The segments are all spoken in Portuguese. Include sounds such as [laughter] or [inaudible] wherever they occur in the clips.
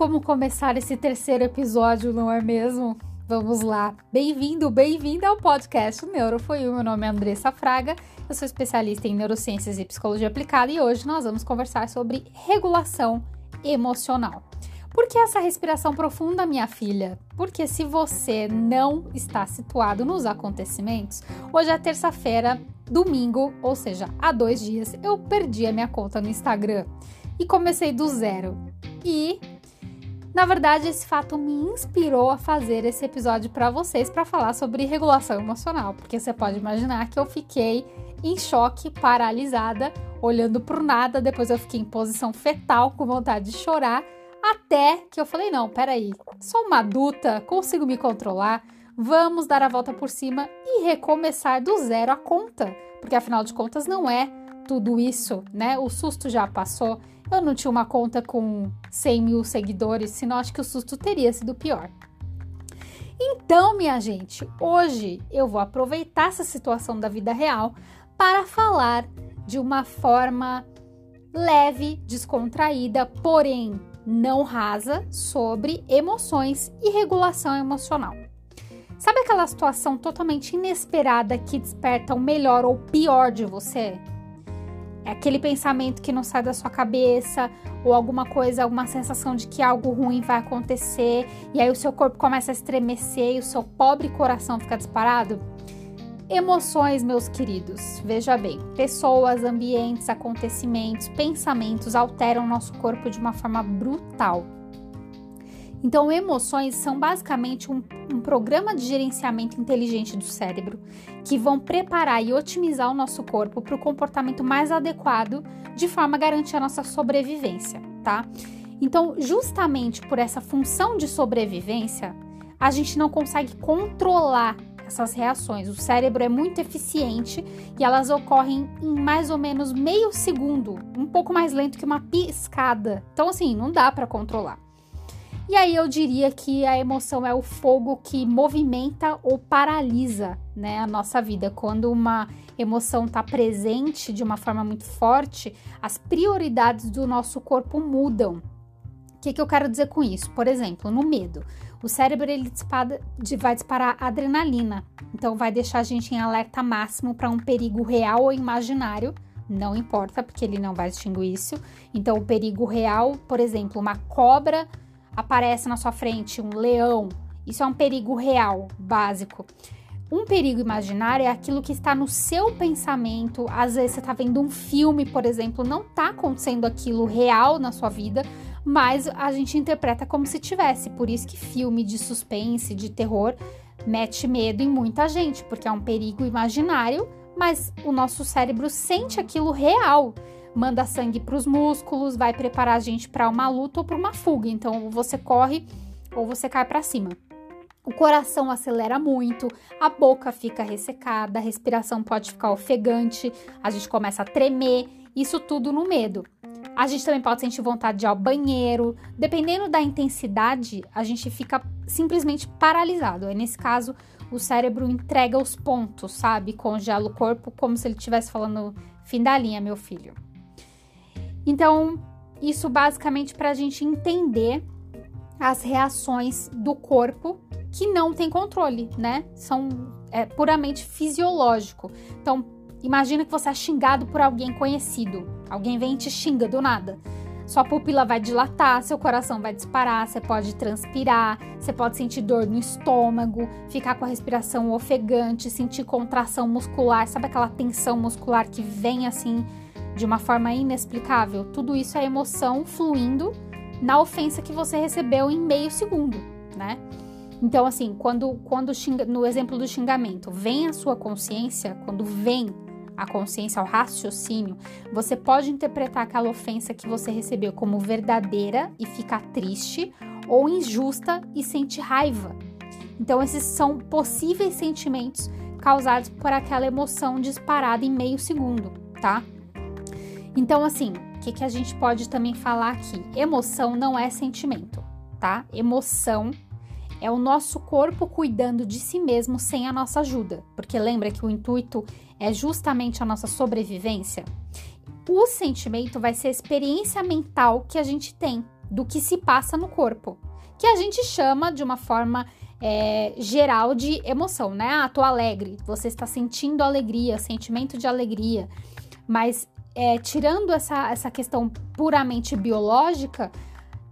como começar esse terceiro episódio, não é mesmo? Vamos lá. Bem-vindo, bem-vinda ao podcast Neuro Foi Meu nome é Andressa Fraga, eu sou especialista em neurociências e psicologia aplicada e hoje nós vamos conversar sobre regulação emocional. Por que essa respiração profunda, minha filha? Porque se você não está situado nos acontecimentos, hoje é terça-feira, domingo, ou seja, há dois dias, eu perdi a minha conta no Instagram e comecei do zero. E na verdade, esse fato me inspirou a fazer esse episódio para vocês para falar sobre regulação emocional, porque você pode imaginar que eu fiquei em choque, paralisada, olhando pro nada, depois eu fiquei em posição fetal com vontade de chorar, até que eu falei: "Não, peraí, sou uma adulta, consigo me controlar, vamos dar a volta por cima e recomeçar do zero a conta, porque afinal de contas não é tudo isso, né? O susto já passou. Eu não tinha uma conta com 100 mil seguidores, senão acho que o susto teria sido pior. Então, minha gente, hoje eu vou aproveitar essa situação da vida real para falar de uma forma leve, descontraída, porém não rasa, sobre emoções e regulação emocional. Sabe aquela situação totalmente inesperada que desperta o melhor ou pior de você? É aquele pensamento que não sai da sua cabeça, ou alguma coisa, alguma sensação de que algo ruim vai acontecer, e aí o seu corpo começa a estremecer e o seu pobre coração fica disparado? Emoções, meus queridos. Veja bem, pessoas, ambientes, acontecimentos, pensamentos alteram nosso corpo de uma forma brutal. Então, emoções são basicamente um, um, programa de gerenciamento inteligente do cérebro que vão preparar e otimizar o nosso corpo para o comportamento mais adequado, de forma a garantir a nossa sobrevivência, tá? Então, justamente por essa função de sobrevivência, a gente não consegue controlar essas reações. O cérebro é muito eficiente e elas ocorrem em mais ou menos meio segundo, um pouco mais lento que uma piscada. Então, assim, não dá para controlar. E aí eu diria que a emoção é o fogo que movimenta ou paralisa, né, a nossa vida. Quando uma emoção está presente de uma forma muito forte, as prioridades do nosso corpo mudam. O que, que eu quero dizer com isso? Por exemplo, no medo, o cérebro ele dispara, vai disparar adrenalina, então vai deixar a gente em alerta máximo para um perigo real ou imaginário. Não importa, porque ele não vai distinguir isso. Então, o perigo real, por exemplo, uma cobra aparece na sua frente um leão, isso é um perigo real, básico. Um perigo imaginário é aquilo que está no seu pensamento. Às vezes você está vendo um filme, por exemplo, não está acontecendo aquilo real na sua vida, mas a gente interpreta como se tivesse. Por isso que filme de suspense, de terror, mete medo em muita gente, porque é um perigo imaginário, mas o nosso cérebro sente aquilo real manda sangue para os músculos, vai preparar a gente para uma luta ou para uma fuga. Então, você corre ou você cai para cima. O coração acelera muito, a boca fica ressecada, a respiração pode ficar ofegante, a gente começa a tremer, isso tudo no medo. A gente também pode sentir vontade de ir ao banheiro. Dependendo da intensidade, a gente fica simplesmente paralisado. Aí, nesse caso, o cérebro entrega os pontos, sabe? Congela o corpo como se ele estivesse falando fim da linha, meu filho. Então, isso basicamente para a gente entender as reações do corpo que não tem controle, né? São é, puramente fisiológico. Então, imagina que você é xingado por alguém conhecido. Alguém vem e te xinga do nada. Sua pupila vai dilatar, seu coração vai disparar, você pode transpirar, você pode sentir dor no estômago, ficar com a respiração ofegante, sentir contração muscular, sabe aquela tensão muscular que vem assim de uma forma inexplicável, tudo isso é emoção fluindo na ofensa que você recebeu em meio segundo, né? Então, assim, quando, quando xinga, no exemplo do xingamento, vem a sua consciência, quando vem a consciência, ao raciocínio, você pode interpretar aquela ofensa que você recebeu como verdadeira e ficar triste, ou injusta e sentir raiva. Então, esses são possíveis sentimentos causados por aquela emoção disparada em meio segundo, tá? Então, assim, o que, que a gente pode também falar aqui? Emoção não é sentimento, tá? Emoção é o nosso corpo cuidando de si mesmo sem a nossa ajuda, porque lembra que o intuito é justamente a nossa sobrevivência? O sentimento vai ser a experiência mental que a gente tem. do que se passa no corpo, que a gente chama de uma forma é, geral de emoção, né? Ah, tô alegre, você está sentindo alegria, sentimento de alegria, mas é, tirando essa, essa questão puramente biológica,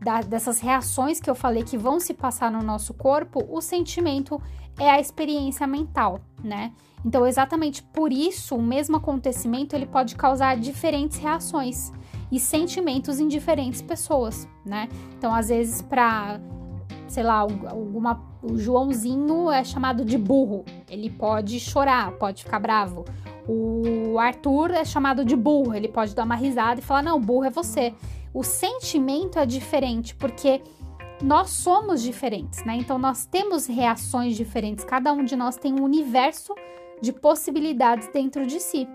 da, dessas reações que eu falei que vão se passar no nosso corpo, o sentimento é a experiência mental, né? Então, exatamente por isso, o mesmo acontecimento ele pode causar diferentes reações e sentimentos em diferentes pessoas, né? Então, às vezes, para sei lá, alguma, o Joãozinho é chamado de burro, ele pode chorar, pode ficar bravo. O Arthur é chamado de burro, ele pode dar uma risada e falar: Não, burro é você. O sentimento é diferente, porque nós somos diferentes, né? Então nós temos reações diferentes, cada um de nós tem um universo de possibilidades dentro de si.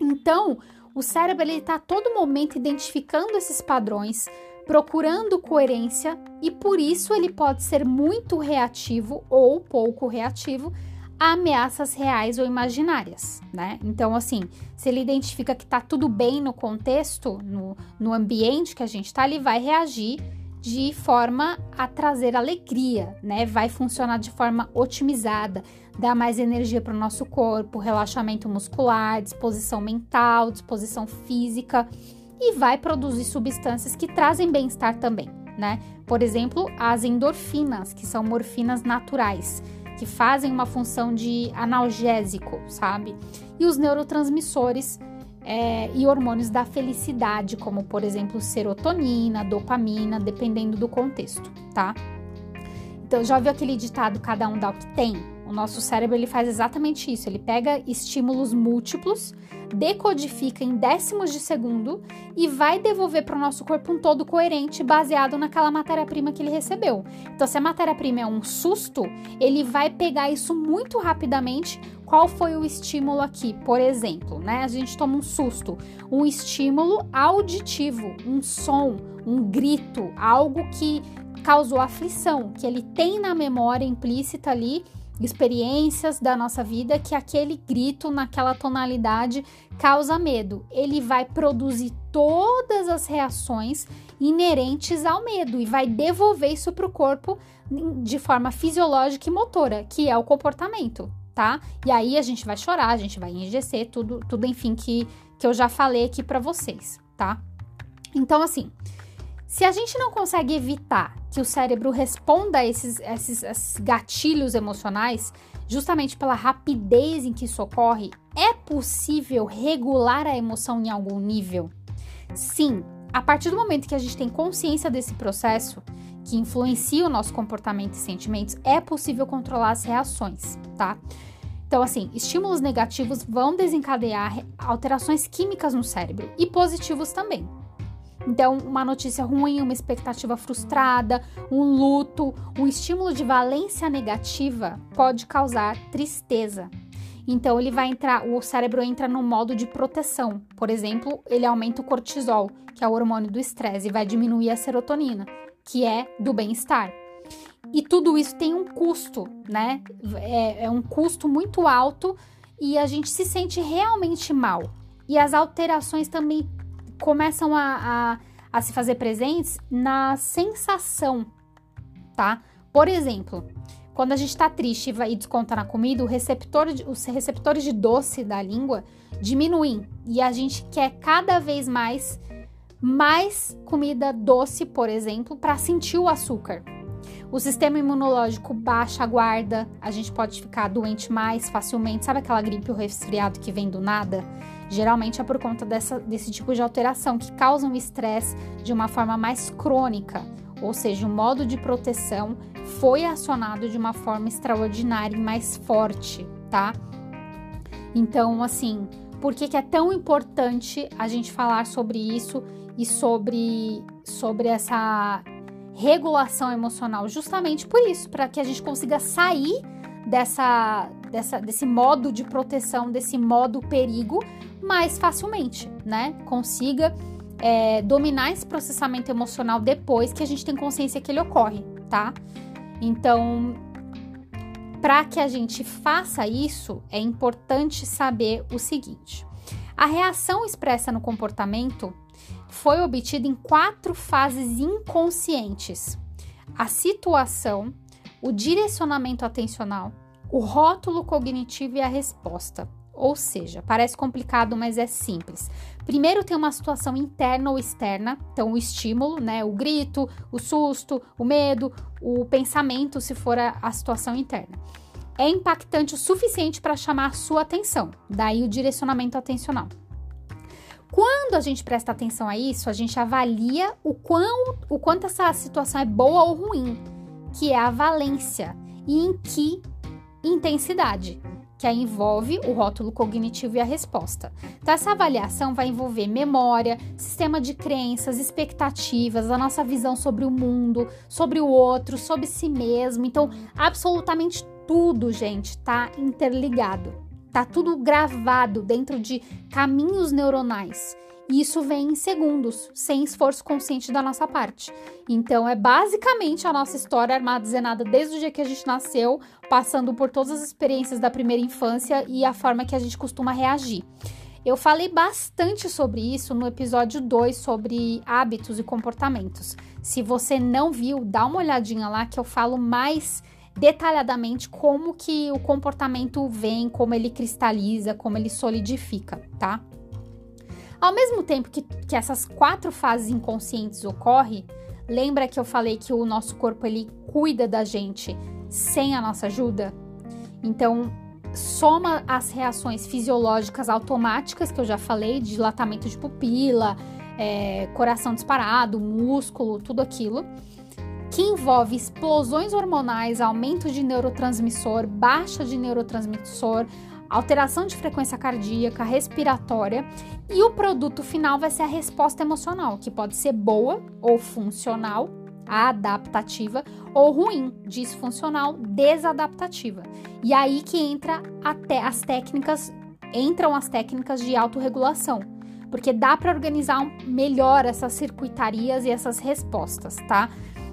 Então, o cérebro ele está a todo momento identificando esses padrões, procurando coerência e por isso ele pode ser muito reativo ou pouco reativo ameaças reais ou imaginárias, né? Então, assim, se ele identifica que tá tudo bem no contexto, no, no ambiente que a gente tá, ele vai reagir de forma a trazer alegria, né? Vai funcionar de forma otimizada, dar mais energia para o nosso corpo, relaxamento muscular, disposição mental, disposição física e vai produzir substâncias que trazem bem-estar também, né? Por exemplo, as endorfinas, que são morfinas naturais, que fazem uma função de analgésico, sabe? E os neurotransmissores é, e hormônios da felicidade, como por exemplo serotonina, dopamina, dependendo do contexto, tá? Então, já ouviu aquele ditado cada um dá o que tem? O nosso cérebro ele faz exatamente isso. Ele pega estímulos múltiplos, decodifica em décimos de segundo e vai devolver para o nosso corpo um todo coerente baseado naquela matéria-prima que ele recebeu. Então, se a matéria-prima é um susto, ele vai pegar isso muito rapidamente. Qual foi o estímulo aqui? Por exemplo, né? A gente toma um susto, um estímulo auditivo, um som, um grito, algo que causou aflição, que ele tem na memória implícita ali experiências da nossa vida que aquele grito naquela tonalidade causa medo. Ele vai produzir todas as reações inerentes ao medo e vai devolver isso para o corpo de forma fisiológica e motora, que é o comportamento, tá? E aí a gente vai chorar, a gente vai enrijecer, tudo, tudo enfim que, que eu já falei aqui para vocês, tá? Então, assim, se a gente não consegue evitar que o cérebro responda a esses, esses, esses, gatilhos emocionais, justamente pela rapidez em que isso ocorre, é possível regular a emoção em algum nível? Sim, a partir do momento que a gente tem consciência desse processo, que influencia o nosso comportamento e sentimentos, é possível controlar as reações, tá? Então, assim, estímulos negativos vão desencadear alterações químicas no cérebro e positivos também. Então, uma notícia ruim, uma expectativa frustrada, um luto, um estímulo de valência negativa pode causar tristeza. Então, ele vai entrar, o cérebro entra no modo de proteção. Por exemplo, ele aumenta o cortisol, que é o hormônio do estresse, e vai diminuir a serotonina, que é do bem-estar. E tudo isso tem um custo, né? É, é um custo muito alto e a gente se sente realmente mal. E as alterações também começam a, a, a se fazer presentes na sensação, tá? Por exemplo, quando a gente está triste e desconta na comida, receptor de, os receptores de doce da língua diminuem e a gente quer cada vez mais mais comida doce, por exemplo, para sentir o açúcar. O sistema imunológico baixa a guarda, a gente pode ficar doente mais facilmente. Sabe aquela gripe ou resfriado que vem do nada? Geralmente é por conta dessa, desse tipo de alteração que causa um estresse de uma forma mais crônica, ou seja, o modo de proteção foi acionado de uma forma extraordinária e mais forte, tá? Então, assim, por que, que é tão importante a gente falar sobre isso e sobre, sobre essa regulação emocional? Justamente por isso, para que a gente consiga sair dessa, dessa, desse modo de proteção, desse modo perigo, mais facilmente, né? Consiga é, dominar esse processamento emocional depois que a gente tem consciência que ele ocorre, tá? Então, para que a gente faça isso, é importante saber o seguinte: a reação expressa no comportamento foi obtido em quatro fases inconscientes: a situação, o direcionamento atencional, o rótulo cognitivo e a resposta. Ou seja, parece complicado, mas é simples. Primeiro tem uma situação interna ou externa, então o estímulo, né, o grito, o susto, o medo, o pensamento, se for a, a situação interna. É impactante o suficiente para chamar a sua atenção, daí o direcionamento atencional. Quando a gente presta atenção a isso, a gente avalia o, quão, o quanto essa situação é boa ou ruim, que é a valência, e em que intensidade que aí envolve o rótulo cognitivo e a resposta. Então, essa avaliação vai envolver memória, sistema de crenças, expectativas, a nossa visão sobre o mundo, sobre o outro, sobre si mesmo. Então, absolutamente tudo, gente, tá interligado. Tá tudo gravado dentro de caminhos neuronais. E isso vem em segundos, sem esforço consciente da nossa parte. Então, é basicamente a nossa história armazenada desde o dia que a gente nasceu, passando por todas as experiências da primeira infância e a forma que a gente costuma reagir. Eu falei bastante sobre isso no episódio 2 sobre hábitos e comportamentos. Se você não viu, dá uma olhadinha lá que eu falo mais detalhadamente como que o comportamento vem, como ele cristaliza, como ele solidifica, tá? Ao mesmo tempo que, que essas quatro fases inconscientes ocorrem, lembra que eu falei que o nosso corpo ele cuida da gente sem a nossa ajuda? Então, soma as reações fisiológicas automáticas que eu já falei, dilatamento de pupila, é, coração disparado, músculo, tudo aquilo, que envolve explosões hormonais, aumento de neurotransmissor, baixa de neurotransmissor, alteração de frequência cardíaca, respiratória, e o produto final vai ser a resposta emocional, que pode ser boa ou funcional, adaptativa, ou ruim, disfuncional, desadaptativa. E aí que entra até as técnicas, entram as técnicas de autorregulação, porque dá para organizar melhor essas circuitarias e essas respostas, tá?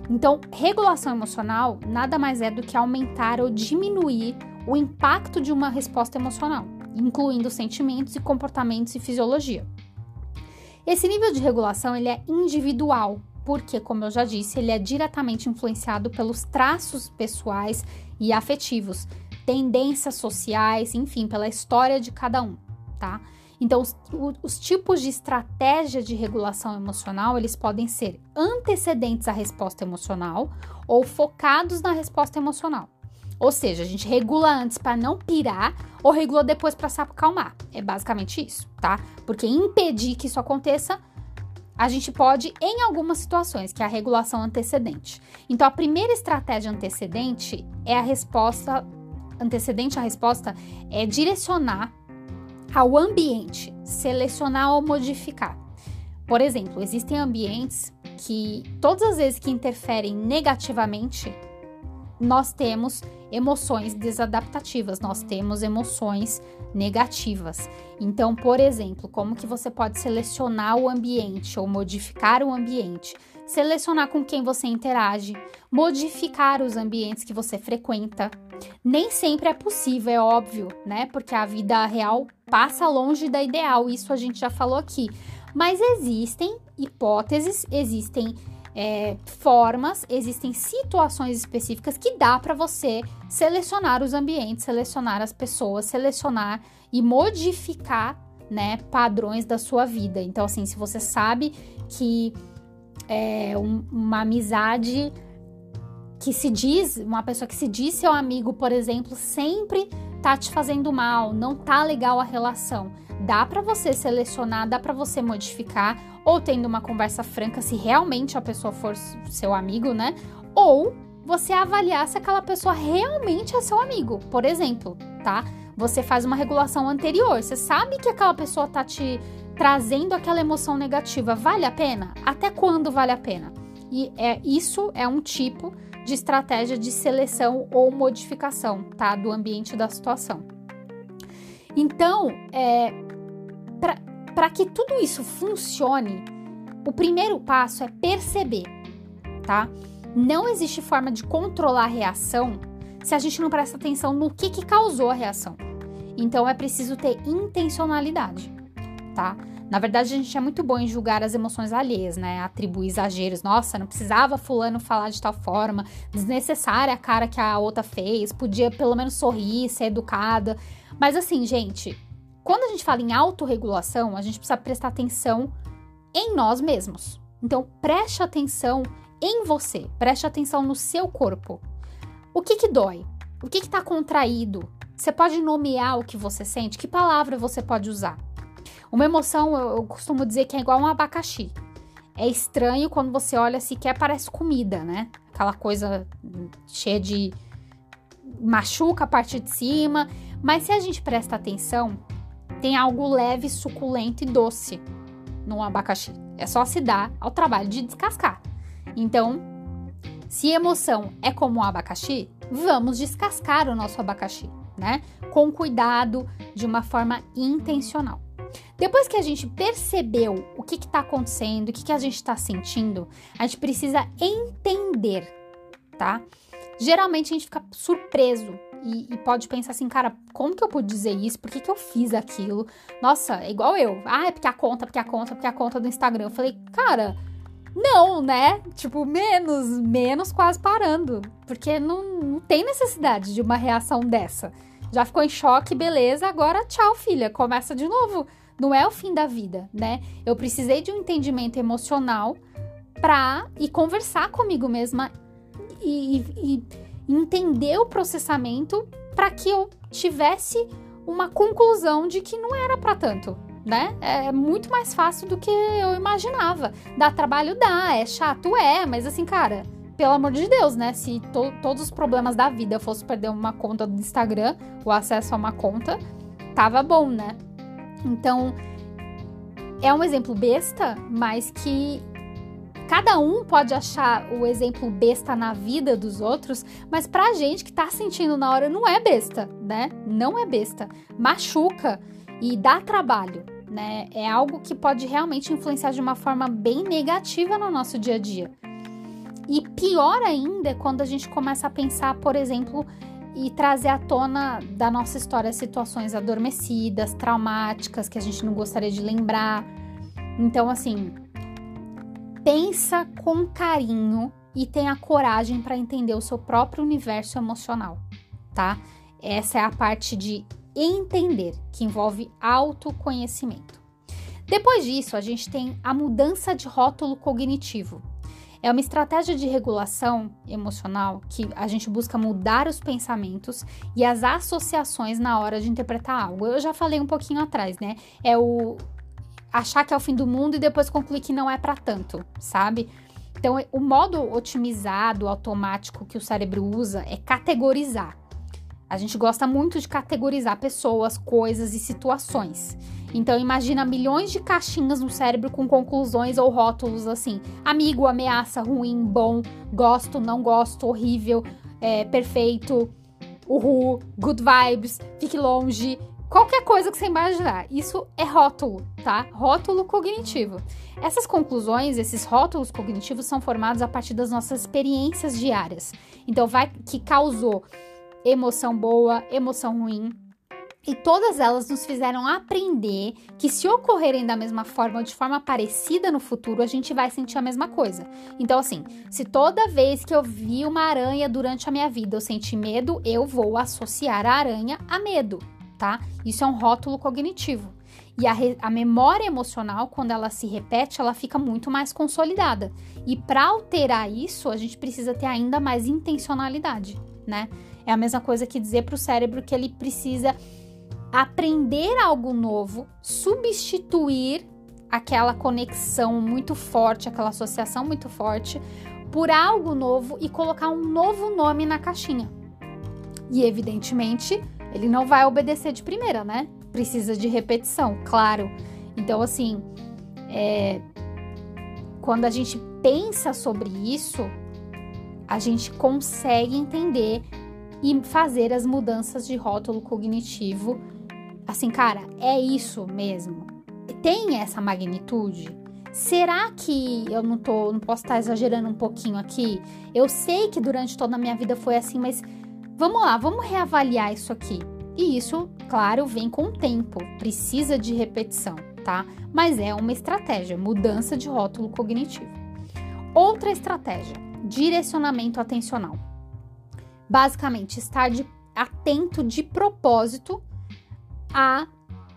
Então, regulação emocional nada mais é do que aumentar ou diminuir o impacto de uma resposta emocional, incluindo sentimentos e comportamentos e fisiologia. Esse nível de regulação ele é individual, porque, como eu já disse, ele é diretamente influenciado pelos traços pessoais e afetivos, tendências sociais, enfim, pela história de cada um, tá? Então, os, os, tipos de estratégia de regulação emocional, eles podem ser antecedentes à resposta emocional ou focados na resposta emocional. Ou seja, a gente regula antes para não pirar ou regula depois para se acalmar. É basicamente isso, tá? Porque impedir que isso aconteça, a gente pode em algumas situações, que é a regulação antecedente. Então, a primeira estratégia antecedente é a resposta antecedente à resposta é direcionar ao ambiente, selecionar ou modificar. Por exemplo, existem ambientes que todas as vezes que interferem negativamente, nós temos emoções desadaptativas, nós temos emoções negativas. Então, por exemplo, como que você pode selecionar o ambiente ou modificar o ambiente? Selecionar com quem você interage, modificar os ambientes que você frequenta. Nem sempre é possível, é óbvio, né? Porque a vida real passa longe da ideal, isso a gente já falou aqui. Mas existem hipóteses, existem é, formas, existem situações específicas que dá para você selecionar os ambientes, selecionar as pessoas, selecionar e modificar, né, padrões da sua vida. Então, assim, se você sabe que é, um, uma amizade que se diz, uma pessoa que se diz seu amigo, por exemplo, sempre tá te fazendo mal, não tá legal a relação. Dá para você selecionar, dá para você modificar, ou tendo uma conversa franca se realmente a pessoa for seu amigo, né? Ou você avaliar se aquela pessoa realmente é seu amigo. Por exemplo, tá? Você faz uma regulação anterior, você sabe que aquela pessoa tá te trazendo aquela emoção negativa. Vale a pena? Até quando vale a pena? E é isso é um tipo de estratégia de seleção ou modificação, tá? Do ambiente da situação. Então, é, para que tudo isso funcione, o primeiro passo é perceber, tá? Não existe forma de controlar a reação se a gente não presta atenção no que, que causou a reação. Então é preciso ter intencionalidade, tá? Na verdade, a gente é muito bom em julgar as emoções alheias, né? Atribuir exageros. Nossa, não precisava fulano falar de tal forma, desnecessária a cara que a outra fez, podia pelo menos sorrir, ser educada. Mas assim, gente, quando a gente fala em autorregulação, a gente precisa prestar atenção em nós mesmos. Então, preste atenção em você, preste atenção no seu corpo. O que que dói? O que que tá contraído? Você pode nomear o que você sente? Que palavra você pode usar? Uma emoção, eu, costumo dizer que é igual um abacaxi. É estranho quando você olha sequer parece comida, né? Aquela coisa cheia de machuca a parte de cima. Mas se a gente presta atenção, tem algo leve, suculento e doce no abacaxi. É só se dar ao trabalho de descascar. Então, se emoção é como um abacaxi, vamos descascar o nosso abacaxi, né? Com cuidado, de uma forma intencional. Depois que a gente percebeu o que está acontecendo, o que, que a gente está sentindo, a gente precisa entender, tá? Geralmente a gente fica surpreso e, e, pode pensar assim, cara, como que eu pude dizer isso? Por que, que eu fiz aquilo? Nossa, é igual eu. Ah, é porque a conta, porque a conta, porque a conta do Instagram. Eu falei, cara, não, né? Tipo, menos, menos quase parando. Porque não, não tem necessidade de uma reação dessa. Já ficou em choque, beleza, agora tchau, filha, começa de novo não é o fim da vida, né? Eu precisei de um entendimento emocional pra ir conversar comigo mesma e, e, e entender o processamento para que eu tivesse uma conclusão de que não era para tanto, né? É muito mais fácil do que eu imaginava. Dá trabalho, dá, é chato, é, mas assim, cara, pelo amor de Deus, né? Se to todos os problemas da vida fosse perder uma conta do Instagram, o acesso a uma conta, tava bom, né? Então, é um exemplo besta, mas que cada um pode achar o exemplo besta na vida dos outros, mas pra gente que tá sentindo na hora não é besta, né? Não é besta. Machuca e dá trabalho, né? É algo que pode realmente influenciar de uma forma bem negativa no nosso dia a dia. E pior ainda é quando a gente começa a pensar, por exemplo, e trazer à tona da nossa história situações adormecidas, traumáticas que a gente não gostaria de lembrar. Então, assim, pensa com carinho e tenha coragem para entender o seu próprio universo emocional, tá? Essa é a parte de entender, que envolve autoconhecimento. Depois disso, a gente tem a mudança de rótulo cognitivo. É uma estratégia de regulação emocional que a gente busca mudar os pensamentos e as associações na hora de interpretar algo. Eu já falei um pouquinho atrás, né? É o achar que é o fim do mundo e depois concluir que não é para tanto, sabe? Então, o modo otimizado, automático que o cérebro usa é categorizar. A gente gosta muito de categorizar pessoas, coisas e situações. Então imagina milhões de caixinhas no cérebro com conclusões ou rótulos assim: amigo, ameaça, ruim, bom, gosto, não gosto, horrível, é, perfeito, uhul, good vibes, fique longe. Qualquer coisa que você imaginar, isso é rótulo, tá? Rótulo cognitivo. Essas conclusões, esses rótulos cognitivos são formados a partir das nossas experiências diárias. Então, vai que causou emoção boa, emoção ruim, e todas elas nos fizeram aprender que se ocorrerem da mesma forma ou de forma parecida no futuro, a gente vai sentir a mesma coisa. Então, assim, se toda vez que eu vi uma aranha durante a minha vida eu senti medo, eu vou associar a aranha a medo, tá? Isso é um rótulo cognitivo. E a, a memória emocional, quando ela se repete, ela fica muito mais consolidada. E para alterar isso, a gente precisa ter ainda mais intencionalidade, né? É a mesma coisa que dizer para o cérebro que ele precisa aprender algo novo, substituir aquela conexão muito forte, aquela associação muito forte, por algo novo e colocar um novo nome na caixinha. E evidentemente, ele não vai obedecer de primeira, né? Precisa de repetição, claro. Então, assim, é, quando a gente pensa sobre isso, a gente consegue entender e fazer as mudanças de rótulo cognitivo assim, cara, é isso mesmo? Tem essa magnitude? Será que eu não tô, não posso estar exagerando um pouquinho aqui? Eu sei que durante toda a minha vida foi assim, mas vamos lá, vamos reavaliar isso aqui. E isso, claro, vem com o tempo, precisa de repetição. tá? Mas é uma estratégia, mudança de rótulo cognitivo. Outra estratégia, direcionamento atencional. Basicamente, estar de, atento de propósito a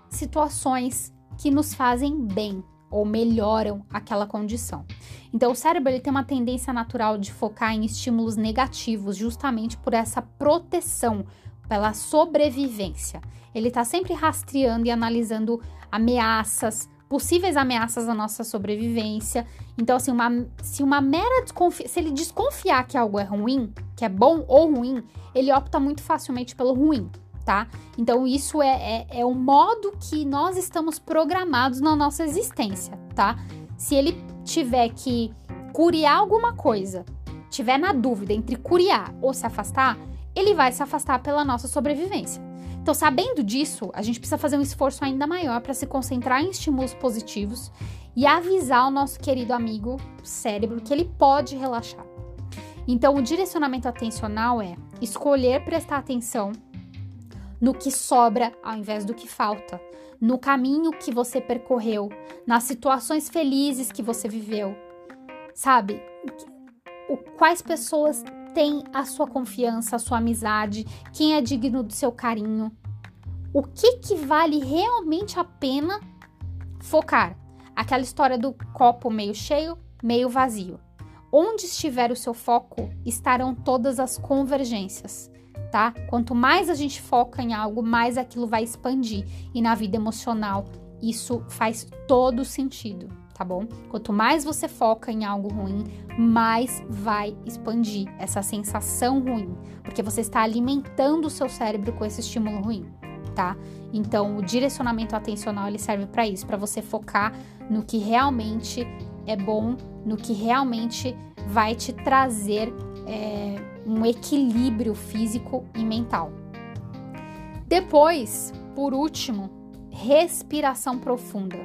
situações que nos fazem bem ou melhoram aquela condição. Então, o cérebro ele tem uma tendência natural de focar em estímulos negativos, justamente por essa proteção, pela sobrevivência. Ele está sempre rastreando e analisando ameaças, possíveis ameaças à nossa sobrevivência. Então, assim, uma, se uma mera se ele desconfiar que algo é ruim, que é bom ou ruim, ele opta muito facilmente pelo ruim tá? Então, isso é, é, é o modo que nós estamos programados na nossa existência, tá? Se ele tiver que curiar alguma coisa, tiver na dúvida entre curiar ou se afastar, ele vai se afastar pela nossa sobrevivência. Então, sabendo disso, a gente precisa fazer um esforço ainda maior para se concentrar em estímulos positivos e avisar o nosso querido amigo cérebro que ele pode relaxar. Então, o direcionamento atencional é escolher prestar atenção no que sobra ao invés do que falta, no caminho que você percorreu, nas situações felizes que você viveu. Sabe? O, quais pessoas têm a sua confiança, a sua amizade, quem é digno do seu carinho. O que que vale realmente a pena focar? Aquela história do copo meio cheio, meio vazio. Onde estiver o seu foco, estarão todas as convergências tá? Quanto mais a gente foca em algo, mais aquilo vai expandir. E na vida emocional, isso faz todo sentido, tá bom? Quanto mais você foca em algo ruim, mais vai expandir essa sensação ruim, porque você está alimentando o seu cérebro com esse estímulo ruim, tá? Então, o direcionamento atencional ele serve para isso, para você focar no que realmente é bom, no que realmente vai te trazer é, um equilíbrio físico e mental. Depois, por último, respiração profunda.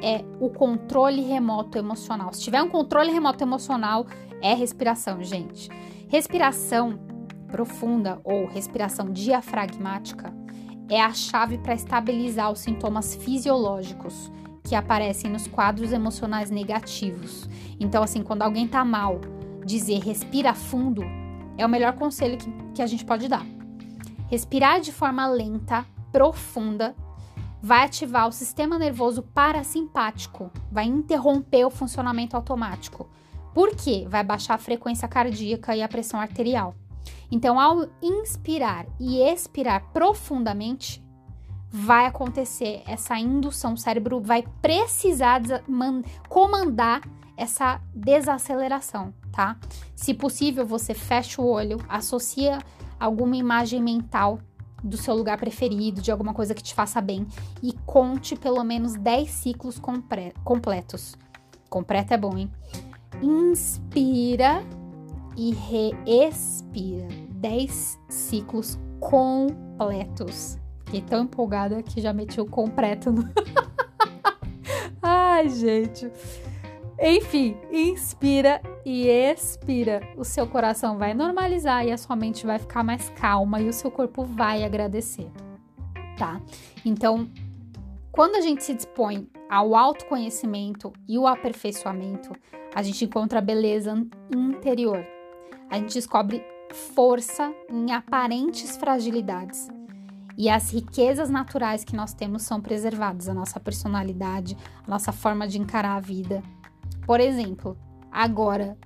É o controle remoto emocional. Se tiver um controle remoto emocional, é respiração, gente. Respiração profunda ou respiração diafragmática é a chave para estabilizar os sintomas fisiológicos que aparecem nos quadros emocionais negativos. Então, assim, quando alguém tá mal, dizer respira fundo é o melhor conselho que, que a gente pode dar. Respirar de forma lenta, profunda, vai ativar o sistema nervoso parasimpático, vai interromper o funcionamento automático. Por quê? Vai baixar a frequência cardíaca e a pressão arterial. Então, ao inspirar e expirar profundamente, vai acontecer essa indução, o cérebro vai precisar comandar essa desaceleração, tá? Se possível, você fecha o olho, associa alguma imagem mental do seu lugar preferido, de alguma coisa que te faça bem e conte pelo menos 10 ciclos completos. Completo é bom, hein? Inspira e reexpira. 10 ciclos completos. Fiquei tão empolgada que já meti o completo no. [laughs] Ai, gente. Enfim, inspira e expira. O seu coração vai normalizar e a sua mente vai ficar mais calma e o seu corpo vai agradecer, tá? Então, quando a gente se dispõe ao autoconhecimento e o aperfeiçoamento, a gente encontra beleza interior. A gente descobre força em aparentes fragilidades. E as riquezas naturais que nós temos são preservadas, a nossa personalidade, a nossa forma de encarar a vida, por exemplo, agora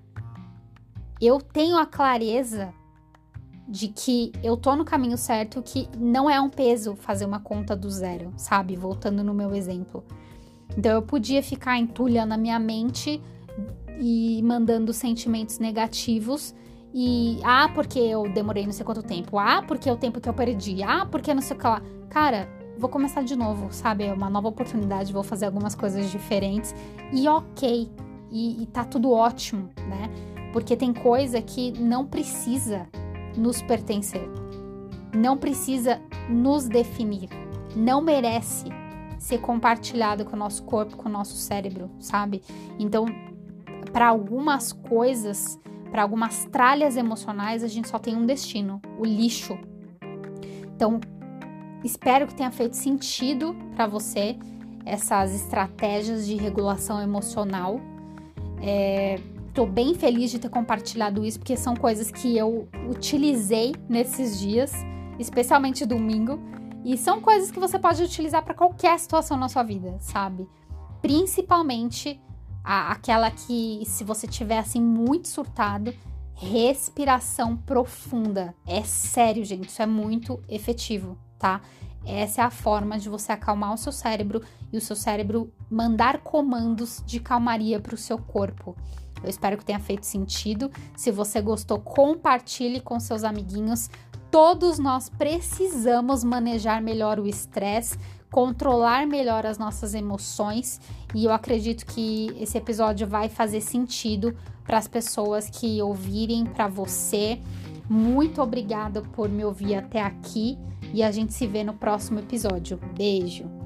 eu tenho a clareza de que eu tô no caminho certo, que não é um peso fazer uma conta do zero, sabe? Voltando no meu exemplo. Então eu podia ficar entulhando a minha mente e mandando sentimentos negativos e ah, porque eu demorei não sei quanto tempo, ah, porque é o tempo que eu perdi, ah, porque não sei o que lá. Cara, vou começar de novo, sabe? É uma nova oportunidade, vou fazer algumas coisas diferentes e ok, e, e tá tudo ótimo, né? Porque tem coisa que não precisa nos pertencer, não precisa nos definir, não merece ser compartilhado com o nosso corpo, com o nosso cérebro, sabe? Então, para algumas coisas, para algumas tralhas emocionais, a gente só tem um destino: o lixo. Então, espero que tenha feito sentido para você essas estratégias de regulação emocional. É, Tô bem feliz de ter compartilhado isso, porque são coisas que eu utilizei nesses dias, especialmente domingo, e são coisas que você pode utilizar para qualquer situação na sua vida, sabe? Principalmente a, aquela que, se você tiver assim muito surtado, respiração profunda. É sério, gente, isso é muito efetivo, tá? Essa é a forma de você acalmar o seu cérebro e o seu cérebro mandar comandos de calmaria para o seu corpo. Eu espero que tenha feito sentido. Se você gostou, compartilhe com seus amiguinhos. Todos nós precisamos manejar melhor o estresse, controlar melhor as nossas emoções, e eu acredito que esse episódio vai fazer sentido para as pessoas que ouvirem, para você. Muito obrigada por me ouvir até aqui e a gente se vê no próximo episódio. Beijo!